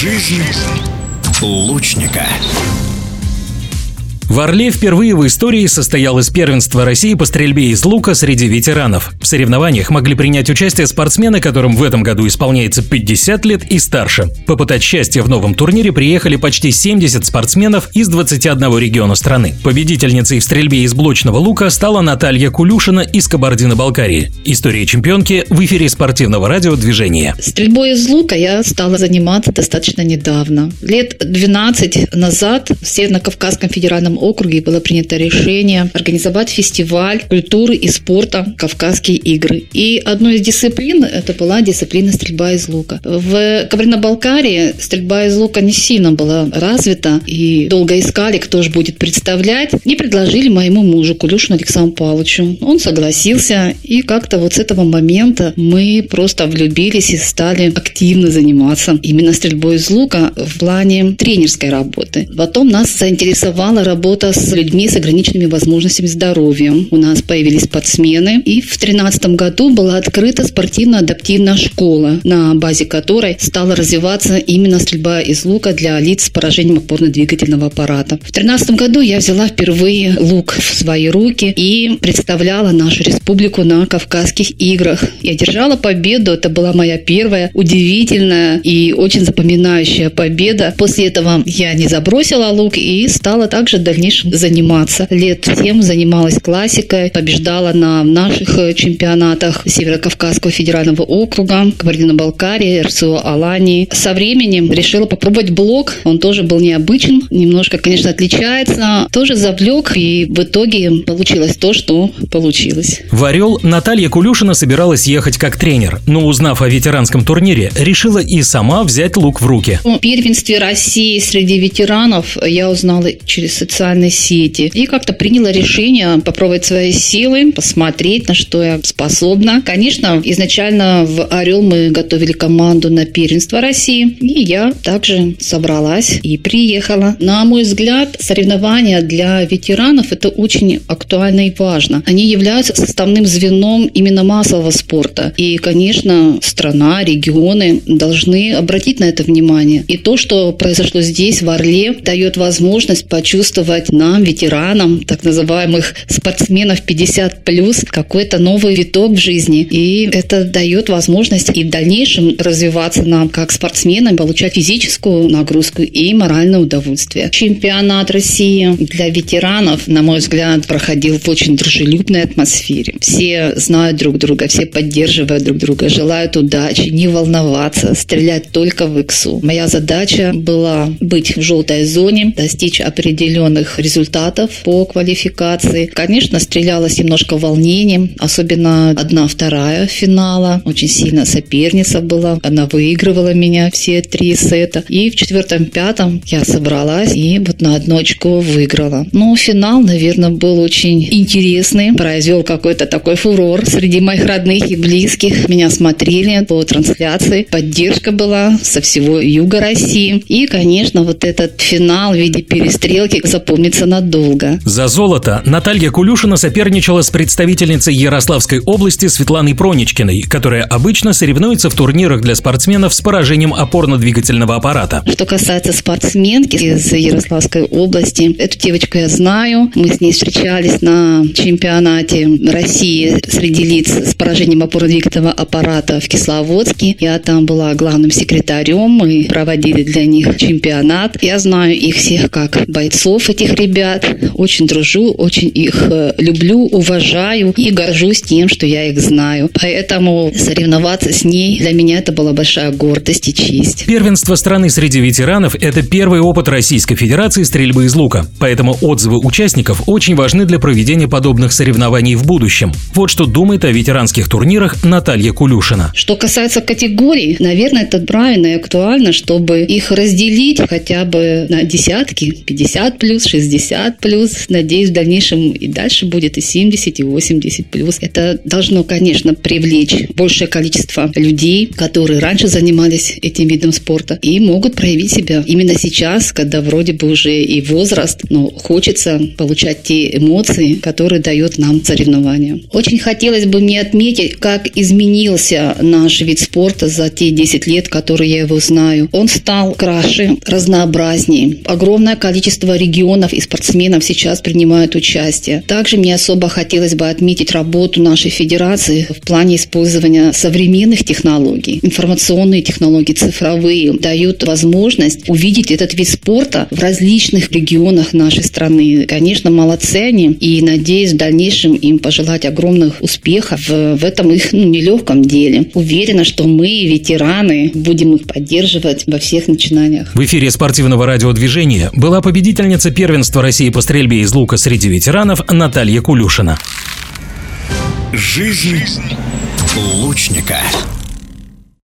Жизнь лучника. В Орле впервые в истории состоялось первенство России по стрельбе из лука среди ветеранов. В соревнованиях могли принять участие спортсмены, которым в этом году исполняется 50 лет и старше. Попытать счастье в новом турнире приехали почти 70 спортсменов из 21 региона страны. Победительницей в стрельбе из блочного лука стала Наталья Кулюшина из Кабардино-Балкарии. История чемпионки в эфире спортивного радио «Движение». Стрельбой из лука я стала заниматься достаточно недавно. Лет 12 назад в Северно-Кавказском федеральном округе было принято решение организовать фестиваль культуры и спорта «Кавказские игры». И одной из дисциплин это была дисциплина стрельба из лука. В Кабардино-Балкарии стрельба из лука не сильно была развита, и долго искали, кто же будет представлять. И предложили моему мужу Кулюшину Александру Павловичу. Он согласился, и как-то вот с этого момента мы просто влюбились и стали активно заниматься именно стрельбой из лука в плане тренерской работы. Потом нас заинтересовала работа работа с людьми с ограниченными возможностями здоровья. У нас появились спортсмены. И в 2013 году была открыта спортивно-адаптивная школа, на базе которой стала развиваться именно стрельба из лука для лиц с поражением опорно-двигательного аппарата. В 2013 году я взяла впервые лук в свои руки и представляла нашу республику на Кавказских играх. Я держала победу. Это была моя первая удивительная и очень запоминающая победа. После этого я не забросила лук и стала также дальше дальнейшем заниматься. Лет 7 занималась классикой, побеждала на наших э, чемпионатах Северо-Кавказского федерального округа, Кабардино-Балкарии, РСО Алании. Со временем решила попробовать блок. Он тоже был необычен, немножко, конечно, отличается. Тоже завлек, и в итоге получилось то, что получилось. В Орел Наталья Кулюшина собиралась ехать как тренер, но узнав о ветеранском турнире, решила и сама взять лук в руки. В первенстве России среди ветеранов я узнала через социальные социальной сети. И как-то приняла решение попробовать свои силы, посмотреть, на что я способна. Конечно, изначально в «Орел» мы готовили команду на первенство России. И я также собралась и приехала. На мой взгляд, соревнования для ветеранов – это очень актуально и важно. Они являются составным звеном именно массового спорта. И, конечно, страна, регионы должны обратить на это внимание. И то, что произошло здесь, в Орле, дает возможность почувствовать показать нам, ветеранам, так называемых спортсменов 50 плюс, какой-то новый виток в жизни. И это дает возможность и в дальнейшем развиваться нам как спортсменам, получать физическую нагрузку и моральное удовольствие. Чемпионат России для ветеранов, на мой взгляд, проходил в очень дружелюбной атмосфере. Все знают друг друга, все поддерживают друг друга, желают удачи, не волноваться, стрелять только в иксу. Моя задача была быть в желтой зоне, достичь определенных определенных результатов по квалификации. Конечно, стрелялась немножко волнением, особенно одна-вторая финала. Очень сильно соперница была. Она выигрывала меня все три сета. И в четвертом-пятом я собралась и вот на одно очко выиграла. Но финал, наверное, был очень интересный. Произвел какой-то такой фурор среди моих родных и близких. Меня смотрели по трансляции. Поддержка была со всего юга России. И, конечно, вот этот финал в виде перестрелки запомнится надолго. За золото Наталья Кулюшина соперничала с представительницей Ярославской области Светланой Проничкиной, которая обычно соревнуется в турнирах для спортсменов с поражением опорно-двигательного аппарата. Что касается спортсменки из Ярославской области, эту девочку я знаю. Мы с ней встречались на чемпионате России среди лиц с поражением опорно-двигательного аппарата в Кисловодске. Я там была главным секретарем, мы проводили для них чемпионат. Я знаю их всех как бойцов этих ребят. Очень дружу, очень их э, люблю, уважаю и горжусь тем, что я их знаю. Поэтому соревноваться с ней для меня это была большая гордость и честь. Первенство страны среди ветеранов – это первый опыт Российской Федерации стрельбы из лука. Поэтому отзывы участников очень важны для проведения подобных соревнований в будущем. Вот что думает о ветеранских турнирах Наталья Кулюшина. Что касается категорий, наверное, это правильно и актуально, чтобы их разделить хотя бы на десятки, 50 плюс, 60 плюс. Надеюсь, в дальнейшем и дальше будет и 70, и 80 плюс. Это должно, конечно, привлечь большее количество людей, которые раньше занимались этим видом спорта и могут проявить себя именно сейчас, когда вроде бы уже и возраст, но хочется получать те эмоции, которые дает нам соревнования. Очень хотелось бы мне отметить, как изменился наш вид спорта за те 10 лет, которые я его знаю. Он стал краше, разнообразнее. Огромное количество регионов и спортсменов сейчас принимают участие. Также мне особо хотелось бы отметить работу нашей федерации в плане использования современных технологий. Информационные технологии, цифровые, дают возможность увидеть этот вид спорта в различных регионах нашей страны. Конечно, молодцы они, и надеюсь в дальнейшем им пожелать огромных успехов в этом их ну, нелегком деле. Уверена, что мы, ветераны, будем их поддерживать во всех начинаниях. В эфире спортивного радиодвижения была победительница первенства России по стрельбе из лука среди ветеранов Наталья Кулюшина. Жизнь лучника.